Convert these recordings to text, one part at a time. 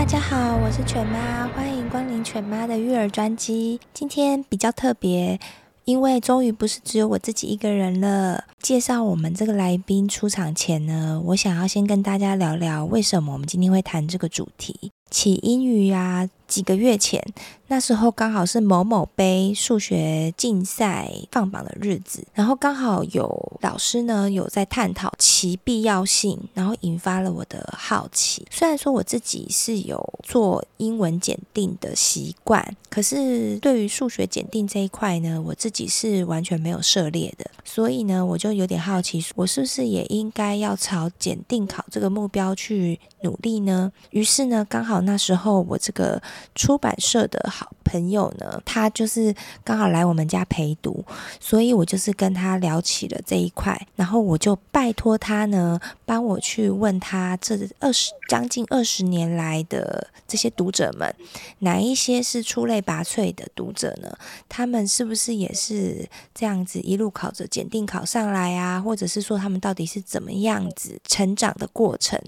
大家好，我是犬妈，欢迎光临犬妈的育儿专辑。今天比较特别。因为终于不是只有我自己一个人了。介绍我们这个来宾出场前呢，我想要先跟大家聊聊为什么我们今天会谈这个主题。起因于呀，几个月前，那时候刚好是某某杯数学竞赛放榜的日子，然后刚好有老师呢有在探讨其必要性，然后引发了我的好奇。虽然说我自己是有做英文检定的习惯，可是对于数学检定这一块呢，我自己是完全没有涉猎的，所以呢，我就有点好奇，我是不是也应该要朝检定考这个目标去努力呢？于是呢，刚好。那时候我这个出版社的好朋友呢，他就是刚好来我们家陪读，所以我就是跟他聊起了这一块，然后我就拜托他呢，帮我去问他这二十将近二十年来的这些读者们，哪一些是出类拔萃的读者呢？他们是不是也是这样子一路考着检定考上来啊？或者是说他们到底是怎么样子成长的过程？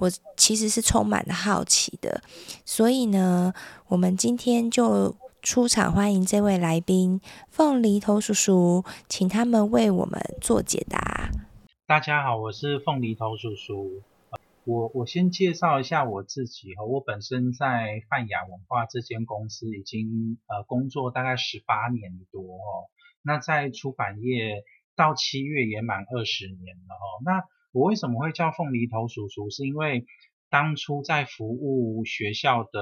我其实是充满了好奇的，所以呢，我们今天就出场欢迎这位来宾凤梨头叔叔，请他们为我们做解答。大家好，我是凤梨头叔叔。我我先介绍一下我自己哈，我本身在泛亚文化这间公司已经呃工作大概十八年多哦，那在出版业到七月也满二十年了哦，那。我为什么会叫凤梨头叔叔？是因为当初在服务学校的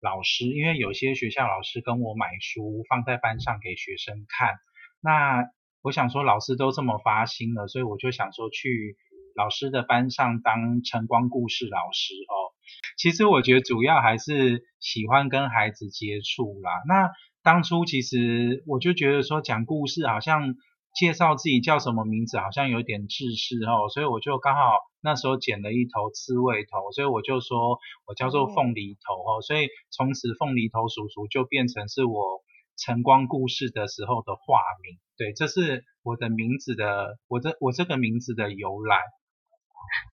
老师，因为有些学校老师跟我买书放在班上给学生看，那我想说老师都这么发心了，所以我就想说去老师的班上当晨光故事老师哦。其实我觉得主要还是喜欢跟孩子接触啦。那当初其实我就觉得说讲故事好像。介绍自己叫什么名字好像有点自私哦，所以我就刚好那时候剪了一头刺猬头，所以我就说我叫做凤梨头哦，所以从此凤梨头叔叔就变成是我晨光故事的时候的化名，对，这是我的名字的，我这我这个名字的由来，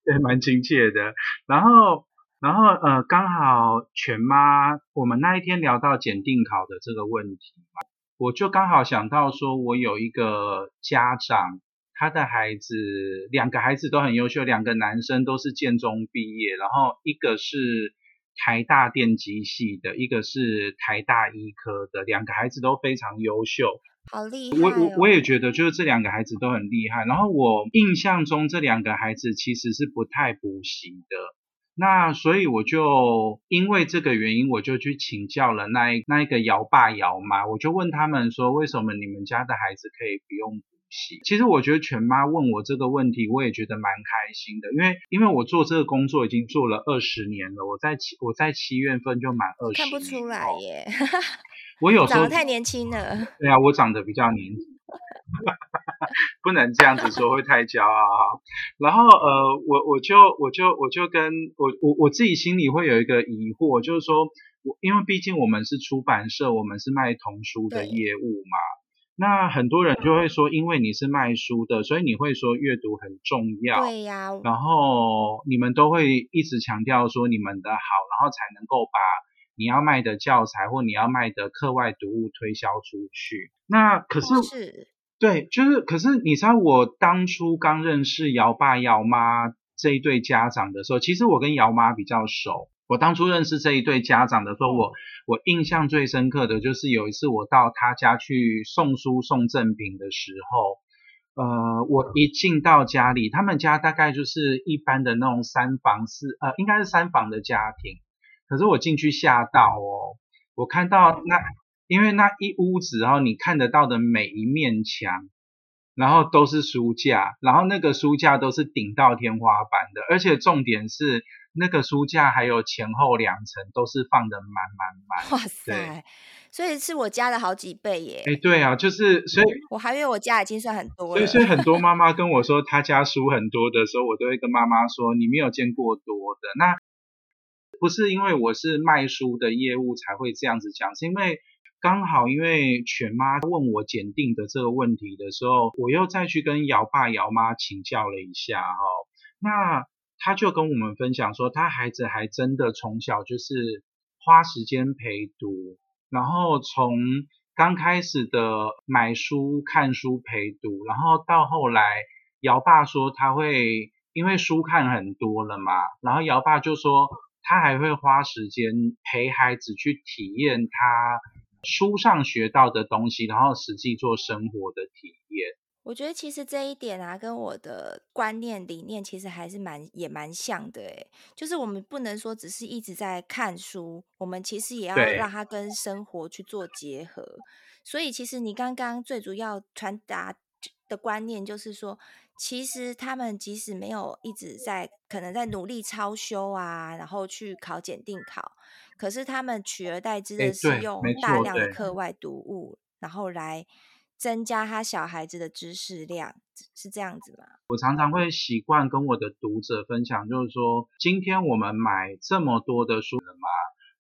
对，蛮亲切的。然后然后呃，刚好全妈，我们那一天聊到检定考的这个问题嘛。我就刚好想到说，我有一个家长，他的孩子两个孩子都很优秀，两个男生都是建中毕业，然后一个是台大电机系的，一个是台大医科的，两个孩子都非常优秀，好厉害哦。我我我也觉得，就是这两个孩子都很厉害。然后我印象中，这两个孩子其实是不太补习的。那所以我就因为这个原因，我就去请教了那一那一个姚爸姚妈，我就问他们说，为什么你们家的孩子可以不用补习？其实我觉得全妈问我这个问题，我也觉得蛮开心的，因为因为我做这个工作已经做了二十年了，我在七我在七月份就满二十。看不出来耶，我有 时候长得太年轻了。对啊，我长得比较年轻。不能这样子说，会太骄傲哈。然后呃，我我就我就我就跟我我我自己心里会有一个疑惑，就是说，我因为毕竟我们是出版社，我们是卖童书的业务嘛。那很多人就会说，因为你是卖书的，所以你会说阅读很重要。对呀。然后你们都会一直强调说你们的好，然后才能够把你要卖的教材或你要卖的课外读物推销出去。那可是。是对，就是，可是你知道，我当初刚认识姚爸姚妈这一对家长的时候，其实我跟姚妈比较熟。我当初认识这一对家长的时候，我我印象最深刻的就是有一次我到他家去送书送赠品的时候，呃，我一进到家里，他们家大概就是一般的那种三房四，呃，应该是三房的家庭。可是我进去吓到哦，我看到那。因为那一屋子，然后你看得到的每一面墙，然后都是书架，然后那个书架都是顶到天花板的，而且重点是那个书架还有前后两层都是放的满满满。哇塞！所以是我家的好几倍耶。哎，对啊，就是所以，我还以为我家已经算很多了。所以，所以很多妈妈 跟我说她家书很多的时候，我都会跟妈妈说：“你没有见过多的。”那不是因为我是卖书的业务才会这样子讲，是因为。刚好因为犬妈问我检定的这个问题的时候，我又再去跟姚爸姚妈请教了一下哈，那他就跟我们分享说，他孩子还真的从小就是花时间陪读，然后从刚开始的买书看书陪读，然后到后来姚爸说他会因为书看很多了嘛，然后姚爸就说他还会花时间陪孩子去体验他。书上学到的东西，然后实际做生活的体验。我觉得其实这一点啊，跟我的观念理念其实还是蛮也蛮像的诶。就是我们不能说只是一直在看书，我们其实也要让它跟生活去做结合。所以其实你刚刚最主要传达的观念就是说，其实他们即使没有一直在可能在努力超修啊，然后去考检定考。可是他们取而代之的是用大量的课外读物，然后来增加他小孩子的知识量，是这样子吗？我常常会习惯跟我的读者分享，就是说，今天我们买这么多的书了吗？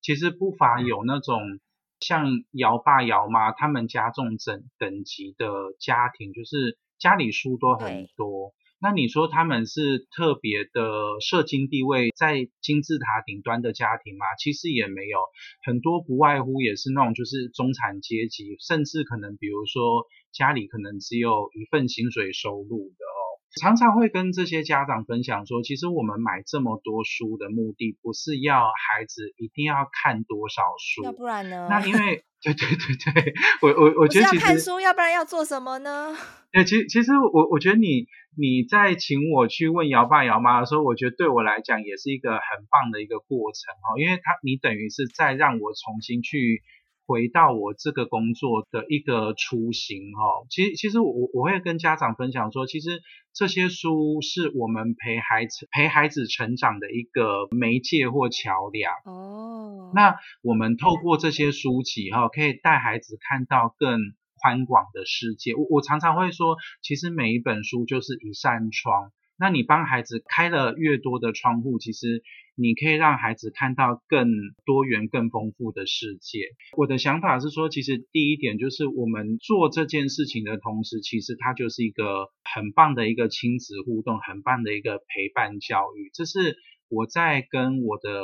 其实不乏有那种像姚爸姚妈他们家重等等级的家庭，就是家里书都很多。那你说他们是特别的社经地位在金字塔顶端的家庭吗？其实也没有，很多不外乎也是那种就是中产阶级，甚至可能比如说家里可能只有一份薪水收入的哦。常常会跟这些家长分享说，其实我们买这么多书的目的不是要孩子一定要看多少书，要不然呢？那因为对对对对，我我我觉得其实要看书，要不然要做什么呢？哎，其其实我我觉得你你在请我去问姚爸姚妈的时候，我觉得对我来讲也是一个很棒的一个过程哈，因为他你等于是在让我重新去。回到我这个工作的一个雏形哈，其实其实我我会跟家长分享说，其实这些书是我们陪孩子陪孩子成长的一个媒介或桥梁哦。那我们透过这些书籍哈，可以带孩子看到更宽广的世界。我我常常会说，其实每一本书就是一扇窗。那你帮孩子开了越多的窗户，其实你可以让孩子看到更多元、更丰富的世界。我的想法是说，其实第一点就是我们做这件事情的同时，其实它就是一个很棒的一个亲子互动，很棒的一个陪伴教育。这是我在跟我的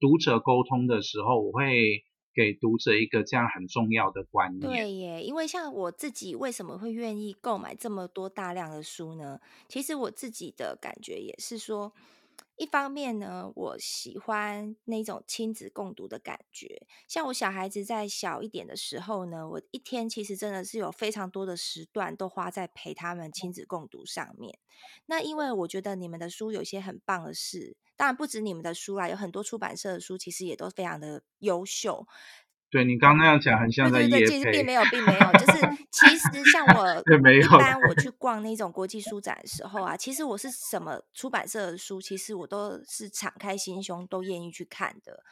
读者沟通的时候，我会。给读者一个这样很重要的观念。对耶，因为像我自己为什么会愿意购买这么多大量的书呢？其实我自己的感觉也是说，一方面呢，我喜欢那种亲子共读的感觉。像我小孩子在小一点的时候呢，我一天其实真的是有非常多的时段都花在陪他们亲子共读上面。那因为我觉得你们的书有些很棒的事。当然不止你们的书啦，有很多出版社的书其实也都非常的优秀。对，你刚刚那样讲，很像在业配。对对对，其实并没有，并没有，就是其实像 我一般我去 逛那种国际书展的时候啊，其实我是什么出版社的书，其实我都是敞开心胸，都愿意去看的。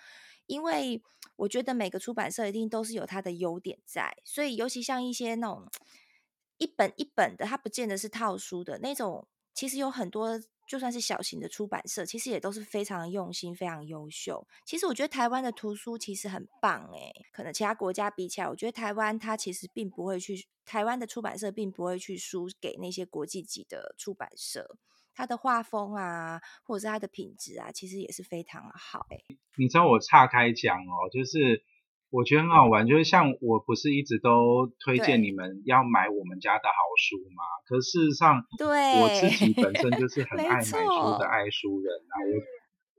因为我觉得每个出版社一定都是有它的优点在，所以尤其像一些那种 一本一本的，它不见得是套书的那种，其实有很多。就算是小型的出版社，其实也都是非常用心、非常优秀。其实我觉得台湾的图书其实很棒诶，可能其他国家比起来，我觉得台湾它其实并不会去，台湾的出版社并不会去输给那些国际级的出版社。它的画风啊，或者是它的品质啊，其实也是非常好诶。你知道我岔开讲哦，就是。我觉得很好玩，就是像我不是一直都推荐你们要买我们家的好书嘛？可事实上，对，我自己本身就是很爱买书的爱书人啊。我，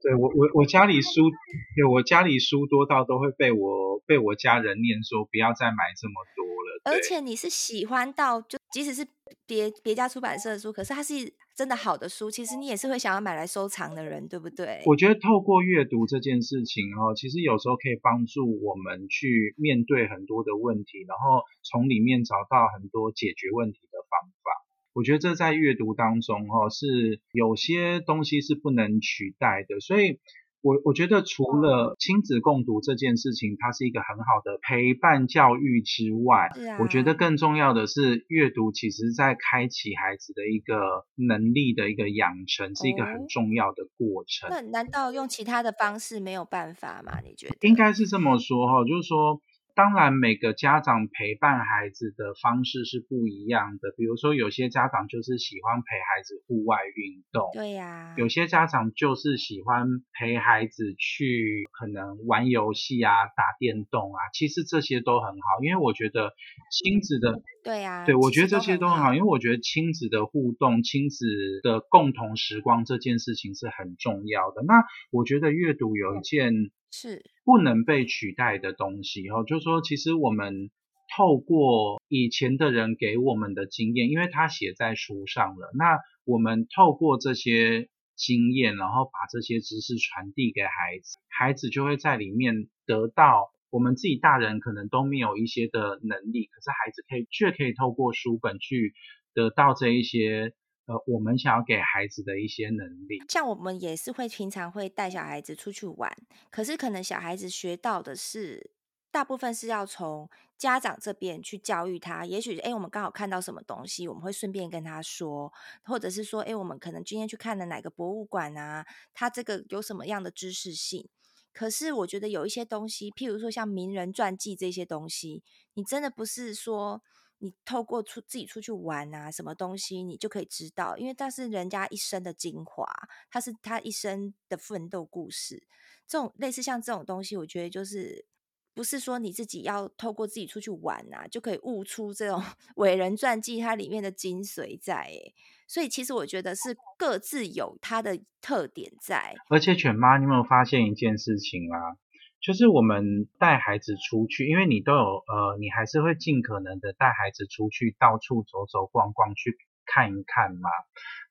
对我我我家里书，对我家里书多到都会被我被我家人念说不要再买这么多了。而且你是喜欢到就即使是别别家出版社的书，可是它是。真的好的书，其实你也是会想要买来收藏的人，对不对？我觉得透过阅读这件事情哦，其实有时候可以帮助我们去面对很多的问题，然后从里面找到很多解决问题的方法。我觉得这在阅读当中哈，是有些东西是不能取代的，所以。我我觉得除了亲子共读这件事情，它是一个很好的陪伴教育之外，啊、我觉得更重要的是阅读，其实在开启孩子的一个能力的一个养成，是一个很重要的过程。那难道用其他的方式没有办法吗？你觉得？应该是这么说哈，就是说。当然，每个家长陪伴孩子的方式是不一样的。比如说，有些家长就是喜欢陪孩子户外运动，对呀、啊。有些家长就是喜欢陪孩子去可能玩游戏啊、打电动啊。其实这些都很好，因为我觉得亲子的，对呀、啊，对，我觉得这些都很好，因为我觉得亲子的互动、亲子的共同时光这件事情是很重要的。那我觉得阅读有一件。是不能被取代的东西，哈，就是说，其实我们透过以前的人给我们的经验，因为他写在书上了，那我们透过这些经验，然后把这些知识传递给孩子，孩子就会在里面得到我们自己大人可能都没有一些的能力，可是孩子可以却可以透过书本去得到这一些。呃，我们想要给孩子的一些能力，像我们也是会平常会带小孩子出去玩，可是可能小孩子学到的是，大部分是要从家长这边去教育他。也许，哎，我们刚好看到什么东西，我们会顺便跟他说，或者是说，哎，我们可能今天去看了哪个博物馆啊，他这个有什么样的知识性？可是我觉得有一些东西，譬如说像名人传记这些东西，你真的不是说。你透过出自己出去玩啊，什么东西你就可以知道，因为它是人家一生的精华，它是他一生的奋斗故事。这种类似像这种东西，我觉得就是不是说你自己要透过自己出去玩啊，就可以悟出这种 伟人传记它里面的精髓在。诶，所以其实我觉得是各自有它的特点在。而且犬妈，你有没有发现一件事情啊？就是我们带孩子出去，因为你都有呃，你还是会尽可能的带孩子出去到处走走逛逛，去看一看嘛。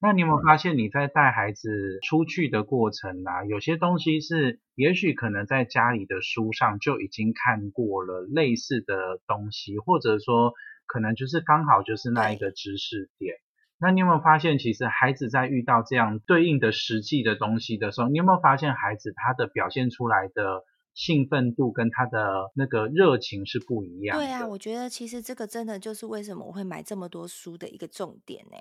那你有没有发现你在带孩子出去的过程啊，有些东西是也许可能在家里的书上就已经看过了类似的东西，或者说可能就是刚好就是那一个知识点。那你有没有发现，其实孩子在遇到这样对应的实际的东西的时候，你有没有发现孩子他的表现出来的？兴奋度跟他的那个热情是不一样的。对啊，我觉得其实这个真的就是为什么我会买这么多书的一个重点呢。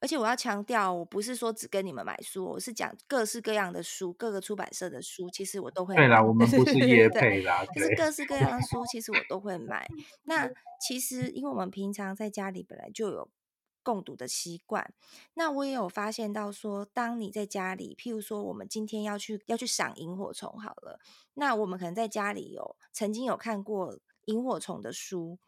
而且我要强调，我不是说只跟你们买书，我是讲各式各样的书，各个出版社的书，其实我都会买。对啦，我们不是业配啦，可是各式各样的书，其实我都会买。那其实因为我们平常在家里本来就有。共读的习惯，那我也有发现到说，当你在家里，譬如说我们今天要去要去赏萤火虫好了，那我们可能在家里有曾经有看过萤火虫的书，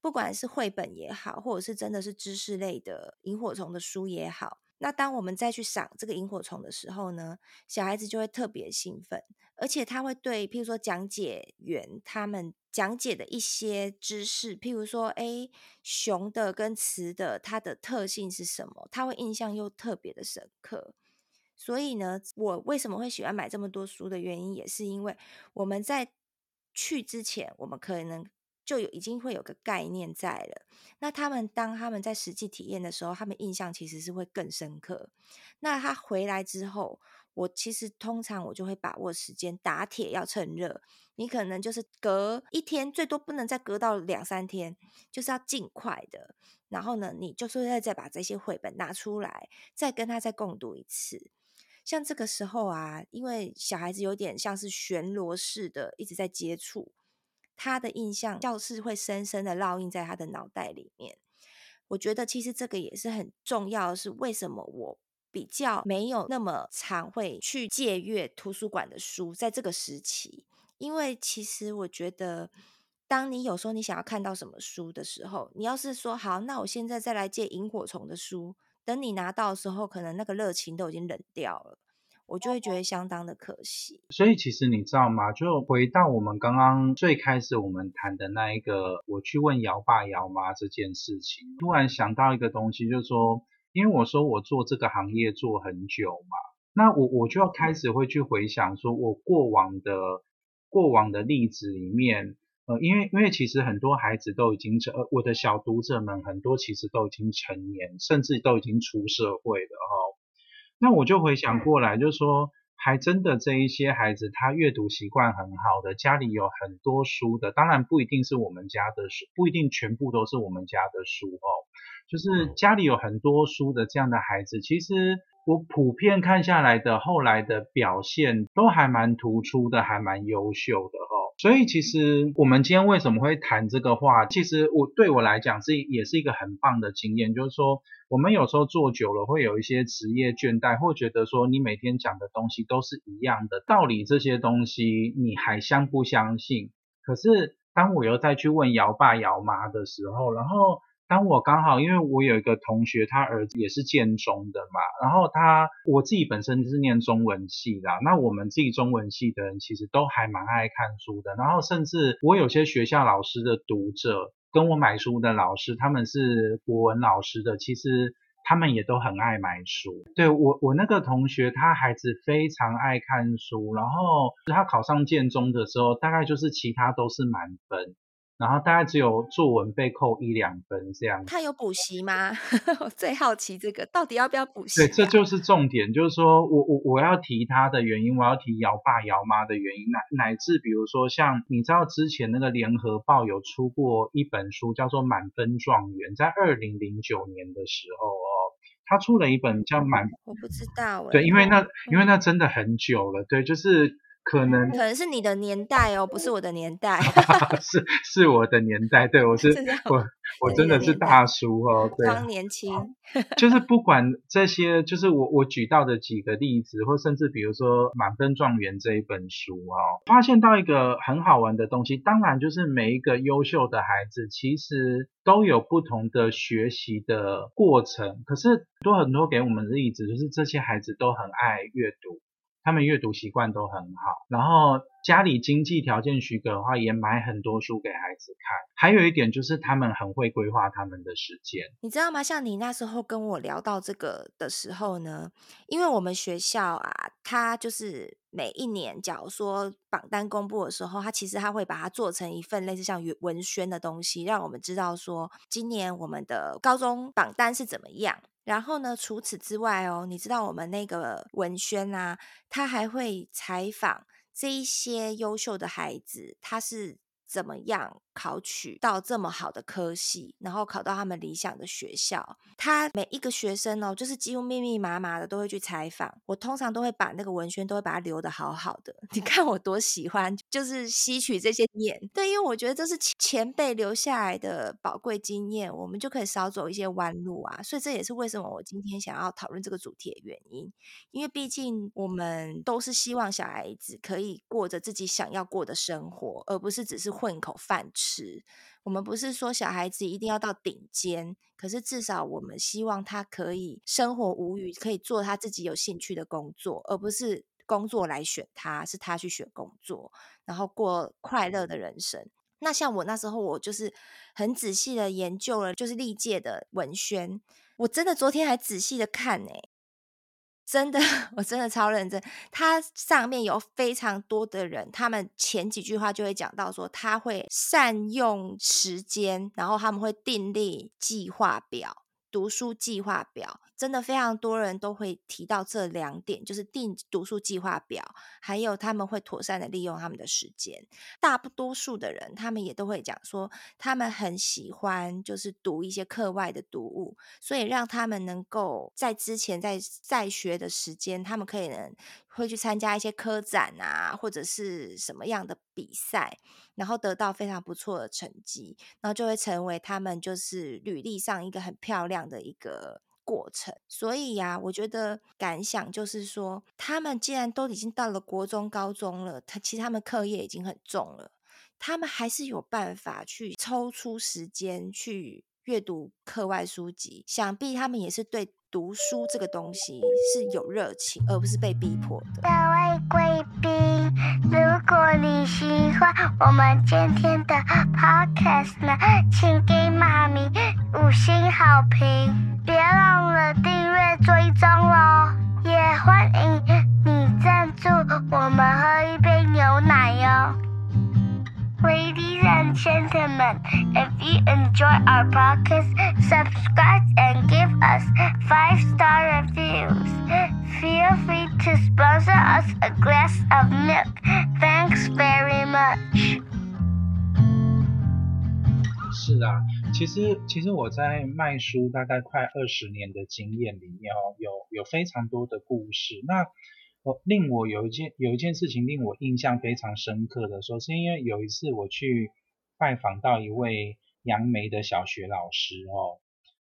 不管是绘本也好，或者是真的是知识类的萤火虫的书也好。那当我们再去赏这个萤火虫的时候呢，小孩子就会特别兴奋，而且他会对，譬如说讲解员他们讲解的一些知识，譬如说，诶，雄的跟雌的它的特性是什么，他会印象又特别的深刻。所以呢，我为什么会喜欢买这么多书的原因，也是因为我们在去之前，我们可能。就有已经会有个概念在了，那他们当他们在实际体验的时候，他们印象其实是会更深刻。那他回来之后，我其实通常我就会把握时间，打铁要趁热。你可能就是隔一天，最多不能再隔到两三天，就是要尽快的。然后呢，你就是再再把这些绘本拿出来，再跟他再共读一次。像这个时候啊，因为小孩子有点像是旋螺式的一直在接触。他的印象教室会深深的烙印在他的脑袋里面。我觉得其实这个也是很重要的，是为什么我比较没有那么常会去借阅图书馆的书，在这个时期，因为其实我觉得，当你有时候你想要看到什么书的时候，你要是说好，那我现在再来借萤火虫的书，等你拿到的时候，可能那个热情都已经冷掉了。我就会觉得相当的可惜。所以其实你知道吗？就回到我们刚刚最开始我们谈的那一个，我去问姚爸姚妈这件事情，突然想到一个东西，就是说，因为我说我做这个行业做很久嘛，那我我就要开始会去回想，说我过往的过往的例子里面，呃，因为因为其实很多孩子都已经成，呃，我的小读者们很多其实都已经成年，甚至都已经出社会了哈。那我就回想过来，就是说，还真的这一些孩子，他阅读习惯很好的，家里有很多书的，当然不一定是我们家的书，不一定全部都是我们家的书哦。就是家里有很多书的这样的孩子，其实我普遍看下来的后来的表现都还蛮突出的，还蛮优秀的哈。所以其实我们今天为什么会谈这个话？其实我对我来讲是也是一个很棒的经验，就是说我们有时候做久了会有一些职业倦怠，或觉得说你每天讲的东西都是一样的道理，这些东西你还相不相信？可是当我又再去问姚爸姚妈的时候，然后。当我刚好，因为我有一个同学，他儿子也是建中的嘛，然后他我自己本身就是念中文系的，那我们自己中文系的人其实都还蛮爱看书的，然后甚至我有些学校老师的读者跟我买书的老师，他们是国文老师的，其实他们也都很爱买书。对，我我那个同学，他孩子非常爱看书，然后他考上建中的时候，大概就是其他都是满分。然后大概只有作文被扣一两分这样。他有补习吗？我最好奇这个到底要不要补习啊？对，这就是重点，就是说我我我要提他的原因，我要提姚爸姚妈的原因，乃乃至比如说像你知道之前那个联合报有出过一本书叫做《满分状元》，在二零零九年的时候哦，他出了一本叫《满》，我不知道欸。对，因为那因为那真的很久了，对，就是。可能可能是你的年代哦，不是我的年代。是是我的年代，对，我 是，我我真的是大叔哦，对，刚年轻。就是不管这些，就是我我举到的几个例子，或甚至比如说《满分状元》这一本书哦，发现到一个很好玩的东西。当然，就是每一个优秀的孩子，其实都有不同的学习的过程。可是多很多给我们的例子，就是这些孩子都很爱阅读。他们阅读习惯都很好，然后家里经济条件许可的话，也买很多书给孩子看。还有一点就是他们很会规划他们的时间，你知道吗？像你那时候跟我聊到这个的时候呢，因为我们学校啊，它就是每一年，假如说榜单公布的时候，它其实它会把它做成一份类似像文宣的东西，让我们知道说今年我们的高中榜单是怎么样。然后呢，除此之外哦，你知道我们那个文轩啊，他还会采访这一些优秀的孩子，他是怎么样考取到这么好的科系，然后考到他们理想的学校。他每一个学生哦，就是几乎密密麻麻的都会去采访。我通常都会把那个文宣都会把它留得好好的。你看我多喜欢，就是吸取这些经验。对，因为我觉得这是前辈留下来的宝贵经验，我们就可以少走一些弯路啊。所以这也是为什么我今天想要讨论这个主题的原因。因为毕竟我们都是希望小孩子可以过着自己想要过的生活，而不是只是。混口饭吃，我们不是说小孩子一定要到顶尖，可是至少我们希望他可以生活无虞，可以做他自己有兴趣的工作，而不是工作来选他，是他去选工作，然后过快乐的人生。那像我那时候，我就是很仔细的研究了，就是历届的文宣，我真的昨天还仔细的看呢、真的，我真的超认真。它上面有非常多的人，他们前几句话就会讲到说，他会善用时间，然后他们会订立计划表。读书计划表真的非常多人都会提到这两点，就是定读书计划表，还有他们会妥善的利用他们的时间。大不多数的人，他们也都会讲说，他们很喜欢就是读一些课外的读物，所以让他们能够在之前在在学的时间，他们可以能会去参加一些科展啊，或者是什么样的比赛。然后得到非常不错的成绩，然后就会成为他们就是履历上一个很漂亮的一个过程。所以呀、我觉得感想就是说，他们既然都已经到了国中、高中了，他其实他们课业已经很重了，他们还是有办法去抽出时间去阅读课外书籍。想必他们也是对读书这个东西是有热情，而不是被逼迫的。各位贵宾，如果你喜欢我们今天的 podcast 呢，请给妈咪五星好评，别忘了订阅追踪哦。也欢迎你赞助我们喝一杯牛奶哟。Ladies and gentlemen, if you enjoy our podcast, subscribe and give us five star reviews. Feel free to sponsor us a glass of milk. Thanks very much. 是啊，其实其实我在卖书大概快二十年的经验里面哦，有有非常多的故事。那我令我有一件有一件事情令我印象非常深刻的时候，是因为有一次我去拜访到一位杨梅的小学老师哦，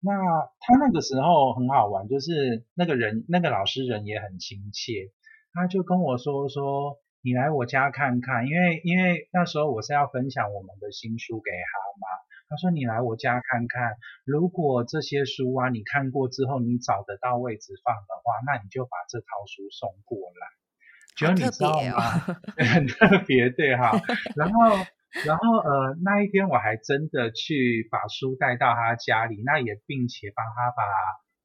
那他那个时候很好玩，就是那个人那个老师人也很亲切，他就跟我说说，你来我家看看，因为因为那时候我是要分享我们的新书给他嘛。他说：“你来我家看看，如果这些书啊你看过之后，你找得到位置放的话，那你就把这套书送过来。觉得你知道吗？很特别，对哈。然后，然后呃，那一天我还真的去把书带到他家里，那也并且帮他把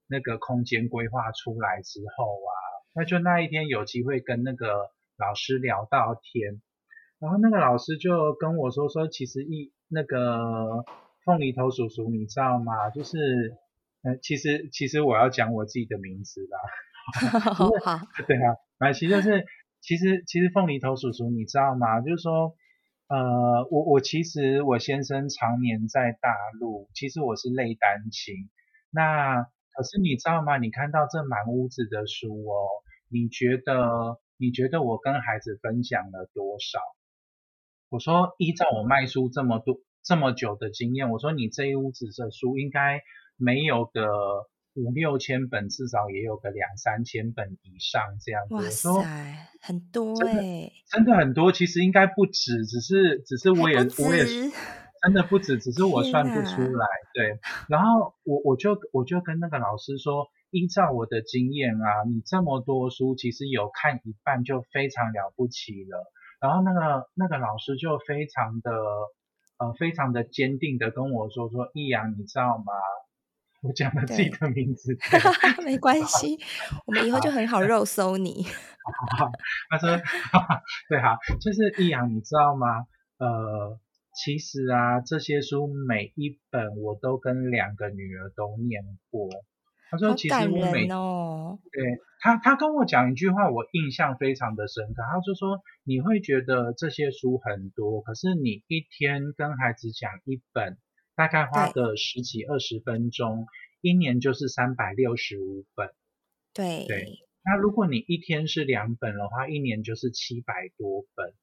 那个空间规划出来之后啊，那就那一天有机会跟那个老师聊到天，然后那个老师就跟我说说，其实一。”那个凤梨头叔叔，你知道吗？就是，呃，其实其实我要讲我自己的名字啦。好，对啊，啊，其实就是，其实其实凤梨头叔叔，你知道吗？就是说，呃，我我其实我先生常年在大陆，其实我是类单亲。那可是你知道吗？你看到这满屋子的书哦，你觉得你觉得我跟孩子分享了多少？我说，依照我卖书这么多这么久的经验，我说你这一屋子的书应该没有个五六千本，至少也有个两三千本以上这样子。哇塞，说很多哎、欸，真的很多。其实应该不止，只是只是我也我也真的不止，只是我算不出来。对，然后我我就我就跟那个老师说，依照我的经验啊，你这么多书，其实有看一半就非常了不起了。然后那个那个老师就非常的呃非常的坚定的跟我说说，易阳你知道吗？我讲了自己的名字，没关系，我们以后就很好肉搜你。他说哈哈对哈，就是易阳你知道吗？呃，其实啊这些书每一本我都跟两个女儿都念过。他说：“其实我每哦，对他，他跟我讲一句话，我印象非常的深刻。他就说：你会觉得这些书很多，可是你一天跟孩子讲一本，大概花个十几二十分钟，一年就是三百六十五本。对对，那如果你一天是两本的话，一年就是七百多本。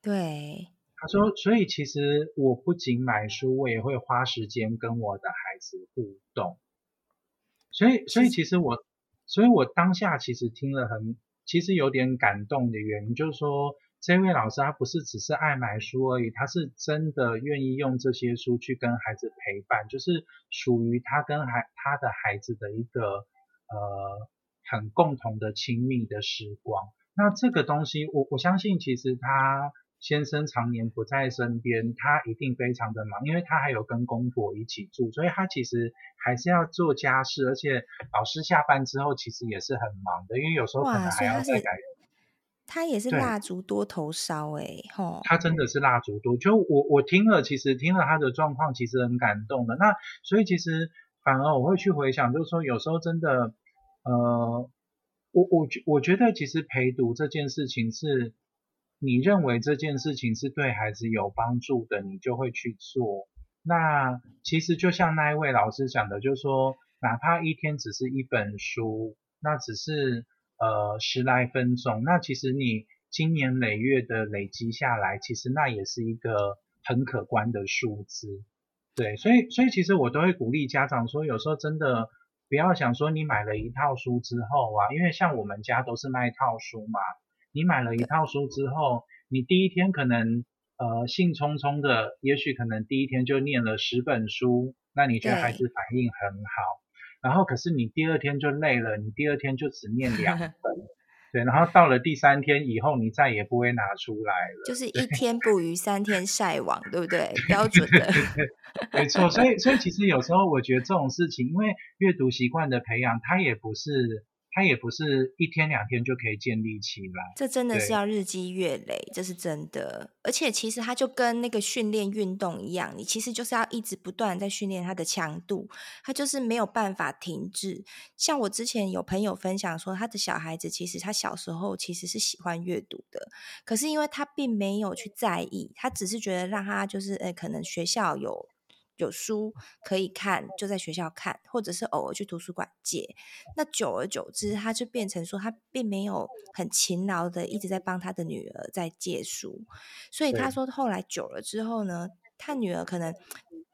对，他说，所以其实我不仅买书，我也会花时间跟我的孩子互动。”所以，所以其实我，所以我当下其实听了很，其实有点感动的原因，就是说，这位老师他不是只是爱买书而已，他是真的愿意用这些书去跟孩子陪伴，就是属于他跟孩他的孩子的一个呃很共同的亲密的时光。那这个东西，我我相信其实他。先生常年不在身边，他一定非常的忙，因为他还有跟公婆一起住，所以他其实还是要做家事，而且老师下班之后其实也是很忙的，因为有时候可能还要再改。他也是蜡烛多头烧哎，吼！他真的是蜡烛多，就我我听了，其实听了他的状况，其实很感动的。那所以其实反而我会去回想，就是说有时候真的，呃，我我觉我觉得其实陪读这件事情是。你认为这件事情是对孩子有帮助的，你就会去做。那其实就像那一位老师讲的，就是说，哪怕一天只是一本书，那只是呃十来分钟，那其实你经年累月的累积下来，其实那也是一个很可观的数字。对，所以所以其实我都会鼓励家长说，有时候真的不要想说你买了一套书之后啊，因为像我们家都是卖套书嘛。你买了一套书之后，你第一天可能呃兴冲冲的，也许可能第一天就念了十本书，那你觉得孩子反应很好。然后可是你第二天就累了，你第二天就只念两 本，对。然后到了第三天以后，你再也不会拿出来了。就是一天捕鱼三天晒网，对不对？标准的。没错，所以所以其实有时候我觉得这种事情，因为阅读习惯的培养，它也不是。它也不是一天两天就可以建立起来。这真的是要日积月累，这是真的。而且其实它就跟那个训练运动一样，你其实就是要一直不断在训练它的强度，它就是没有办法停滞。像我之前有朋友分享说，他的小孩子其实他小时候其实是喜欢阅读的，可是因为他并没有去在意，他只是觉得让他就是诶，可能学校有。有书可以看，就在学校看，或者是偶尔去图书馆借。那久而久之，他就变成说，他并没有很勤劳的一直在帮他的女儿在借书。所以他说，后来久了之后呢，他女儿可能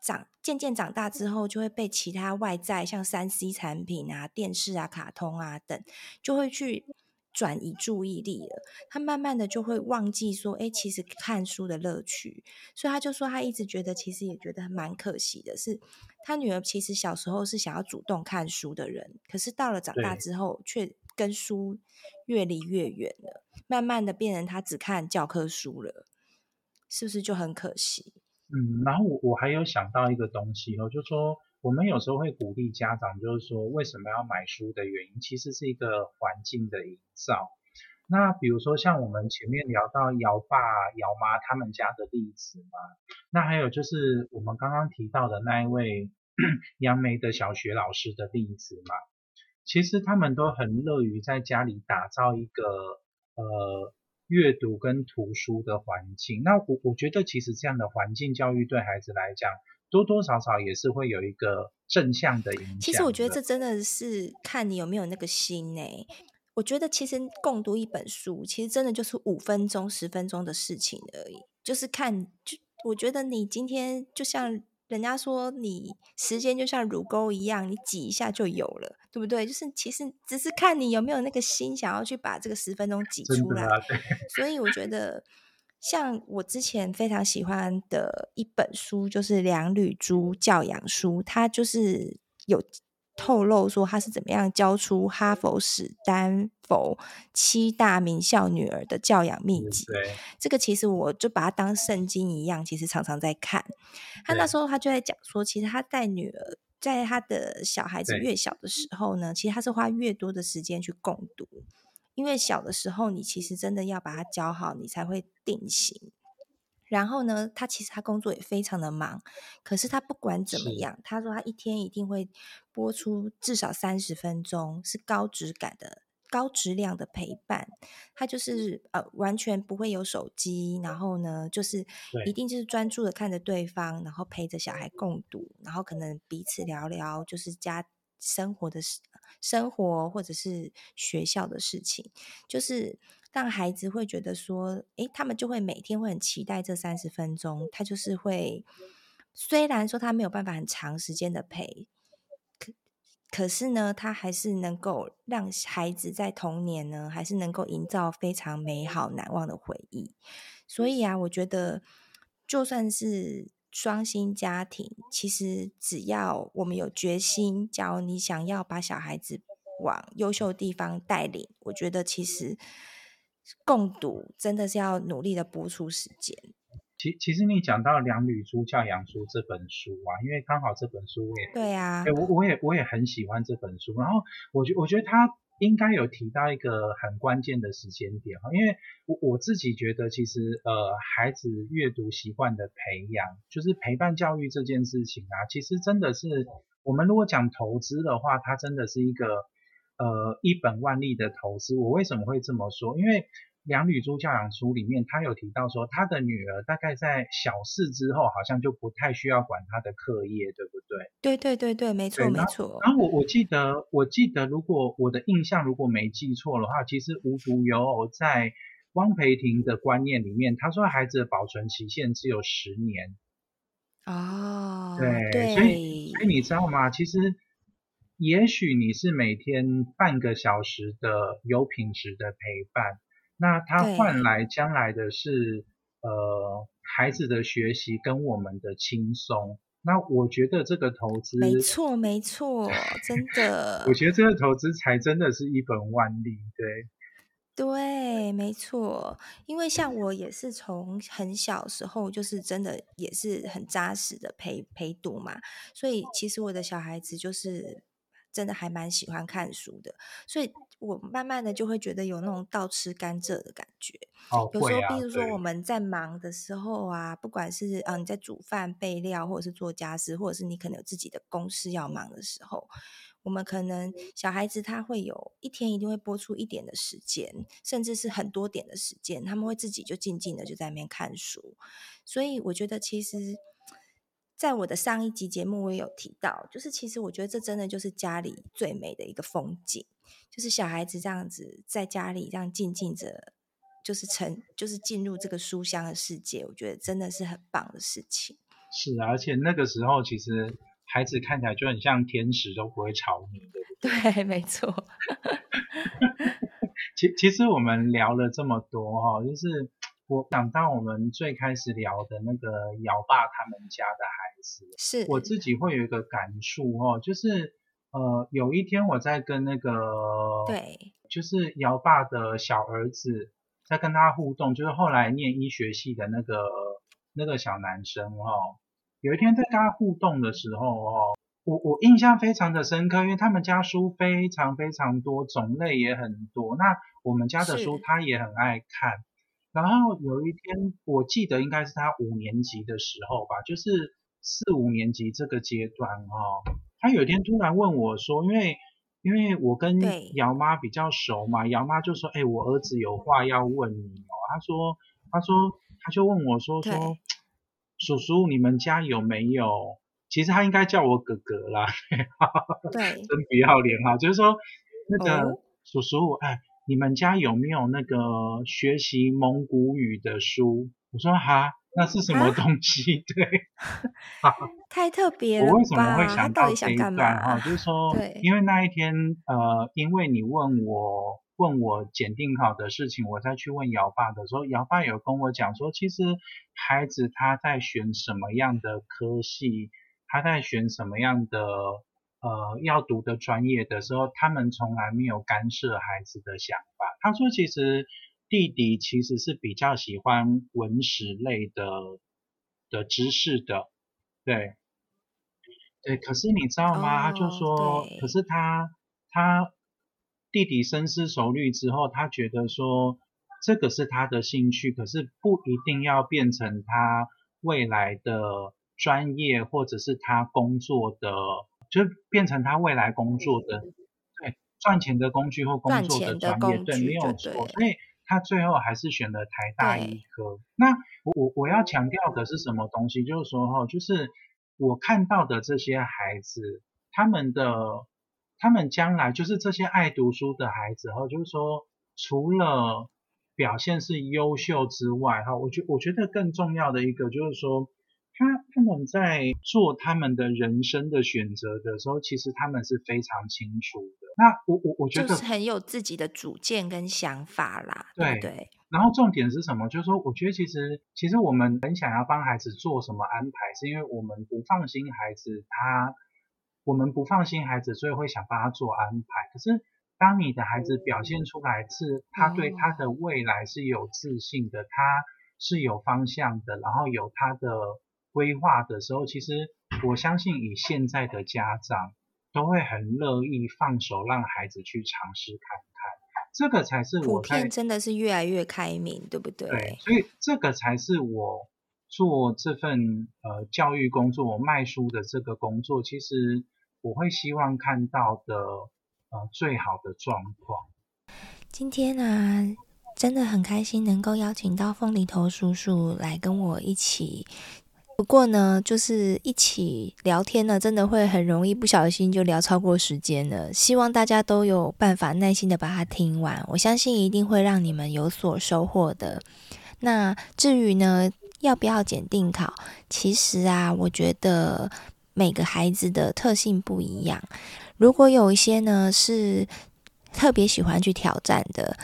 长渐渐长大之后，就会被其他外在像三 C 产品啊、电视啊、卡通啊等，就会去。转移注意力了，他慢慢的就会忘记说，哎，其实看书的乐趣。所以他就说，他一直觉得，其实也觉得蛮可惜的是，是他女儿其实小时候是想要主动看书的人，可是到了长大之后，却跟书越离越远了，慢慢的变成他只看教科书了，是不是就很可惜？嗯，然后我我还有想到一个东西哦，就说。我们有时候会鼓励家长，就是说为什么要买书的原因，其实是一个环境的营造。那比如说像我们前面聊到姚爸、姚妈他们家的例子嘛，那还有就是我们刚刚提到的那一位 杨梅的小学老师的例子嘛，其实他们都很乐于在家里打造一个呃阅读跟图书的环境。那我我觉得其实这样的环境教育对孩子来讲。多多少少也是会有一个正向的影响。其实我觉得这真的是看你有没有那个心呢、欸。我觉得其实共读一本书，其实真的就是五分钟、十分钟的事情而已。就是看，就我觉得你今天就像人家说，你时间就像乳沟一样，你挤一下就有了，对不对？就是其实只是看你有没有那个心，想要去把这个十分钟挤出来。啊、所以我觉得。像我之前非常喜欢的一本书，就是梁吕珠教养书，它就是有透露说他是怎么样教出哈佛、史丹佛七大名校女儿的教养秘籍。对，这个其实我就把它当圣经一样，其实常常在看。他那时候他就在讲说，其实他带女儿，在他的小孩子越小的时候呢，其实他是花越多的时间去共读。因为小的时候，你其实真的要把它教好，你才会定型。然后呢，他其实他工作也非常的忙，可是他不管怎么样，他说他一天一定会播出至少三十分钟，是高质感的、高质量的陪伴。他就是呃完全不会有手机，然后呢，就是一定就是专注的看着对方，然后陪着小孩共读，然后可能彼此聊聊，就是家生活的事。生活或者是学校的事情，就是让孩子会觉得说，诶，他们就会每天会很期待这三十分钟。他就是会，虽然说他没有办法很长时间的陪，可可是呢，他还是能够让孩子在童年呢，还是能够营造非常美好难忘的回忆。所以啊，我觉得就算是。双薪家庭，其实只要我们有决心，假如你想要把小孩子往优秀地方带领，我觉得其实共读真的是要努力的播出时间。其其实你讲到梁吕珠教养书这本书啊，因为刚好这本书我也对啊，我我也我也很喜欢这本书，然后我觉我觉得他。应该有提到一个很关键的时间点哈，因为我我自己觉得，其实呃，孩子阅读习惯的培养，就是陪伴教育这件事情啊，其实真的是我们如果讲投资的话，它真的是一个呃一本万利的投资。我为什么会这么说？因为梁吕珠教养书里面，他有提到说，他的女儿大概在小四之后，好像就不太需要管他的课业，对不对？对对对对，没错没错。然后我我记得，我记得，如果我的印象如果没记错的话，其实无独有偶，在汪培珽的观念里面，他说孩子的保存期限只有十年。哦，对，对，所以所以你知道吗？其实也许你是每天半个小时的有品质的陪伴。那他换来将来的是，呃，孩子的学习跟我们的轻松。那我觉得这个投资，没错没错，真 的。我觉得这个投资才真的是一本万利，对。对，没错。因为像我也是从很小时候，就是真的也是很扎实的陪陪读嘛，所以其实我的小孩子就是真的还蛮喜欢看书的，所以。我慢慢的就会觉得有那种倒吃甘蔗的感觉。哦，有时候，啊、比如说我们在忙的时候啊，不管是啊你在煮饭备料，或者是做家事，或者是你可能有自己的公事要忙的时候，我们可能小孩子他会有一天一定会播出一点的时间，甚至是很多点的时间，他们会自己就静静的就在那边看书。所以我觉得其实。在我的上一集节目，我也有提到，就是其实我觉得这真的就是家里最美的一个风景，就是小孩子这样子在家里这样静静着，就是成就是进入这个书香的世界，我觉得真的是很棒的事情。是啊，而且那个时候其实孩子看起来就很像天使，都不会吵你，对不对？对，没错。其其实我们聊了这么多哈，就是。我想到我们最开始聊的那个姚爸他们家的孩子，是我自己会有一个感触哦，就是呃有一天我在跟那个对，就是姚爸的小儿子在跟他互动，就是后来念医学系的那个那个小男生哦，有一天在跟他互动的时候哦，我我印象非常的深刻，因为他们家书非常非常多，种类也很多，那我们家的书他也很爱看。然后有一天，我记得应该是他五年级的时候吧，就是四五年级这个阶段哦。他有一天突然问我说：“因为因为我跟姚妈比较熟嘛，姚妈就说：‘哎，我儿子有话要问你哦。’他说，他说，他就问我说：‘说叔叔，你们家有没有？’其实他应该叫我哥哥啦。对，真不要脸哈，就是说那个、哦、叔叔，哎。”你们家有没有那个学习蒙古语的书？我说哈，那是什么东西？对，太特别了吧？我为什么会想到这一段哈？就是说，因为那一天呃，因为你问我问我检定考的事情，我再去问姚爸的时候，姚爸有跟我讲说，其实孩子他在选什么样的科系，他在选什么样的。呃，要读的专业的时候，他们从来没有干涉孩子的想法。他说，其实弟弟其实是比较喜欢文史类的的知识的，对，对。可是你知道吗？他就说，可是他他弟弟深思熟虑之后，他觉得说这个是他的兴趣，可是不一定要变成他未来的专业，或者是他工作的。就变成他未来工作的对赚钱的工具或工作的专业，对，没有错。所以他最后还是选了台大医科。那我我我要强调的是什么东西？就是说哈，就是我看到的这些孩子，他们的他们将来就是这些爱读书的孩子哈，就是说除了表现是优秀之外哈，我觉我觉得更重要的一个就是说。他他们在做他们的人生的选择的时候，其实他们是非常清楚的。那我我我觉得就是很有自己的主见跟想法啦。对对。然后重点是什么？就是说，我觉得其实其实我们很想要帮孩子做什么安排，是因为我们不放心孩子他，我们不放心孩子，所以会想帮他做安排。可是当你的孩子表现出来是他对他的未来是有自信的，他是有方向的，然后有他的。规划的时候，其实我相信以现在的家长都会很乐意放手让孩子去尝试看看，这个才是我在普遍真的是越来越开明，对不对？对，所以这个才是我做这份呃教育工作，我卖书的这个工作，其实我会希望看到的呃最好的状况。今天呢、啊，真的很开心能够邀请到凤梨头叔叔来跟我一起。不过呢，就是一起聊天呢，真的会很容易不小心就聊超过时间了。希望大家都有办法耐心的把它听完，我相信一定会让你们有所收获的。那至于呢，要不要检定考？其实啊，我觉得每个孩子的特性不一样。如果有一些呢是特别喜欢去挑战的。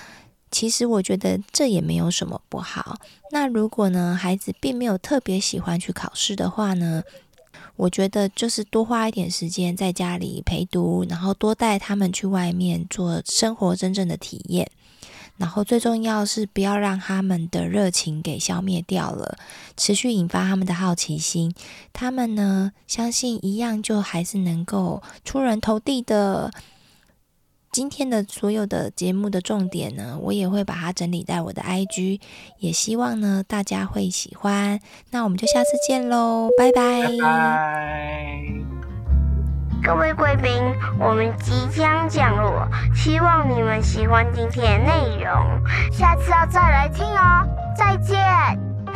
其实我觉得这也没有什么不好。那如果呢，孩子并没有特别喜欢去考试的话呢，我觉得就是多花一点时间在家里陪读，然后多带他们去外面做生活真正的体验。然后最重要是不要让他们的热情给消灭掉了，持续引发他们的好奇心。他们呢，相信一样就还是能够出人头地的。今天的所有的节目的重点呢，我也会把它整理在我的 IG，也希望呢大家会喜欢。那我们就下次见喽，拜拜。拜拜。各位贵宾，我们即将降落，希望你们喜欢今天的内容，下次要再来听哦。再见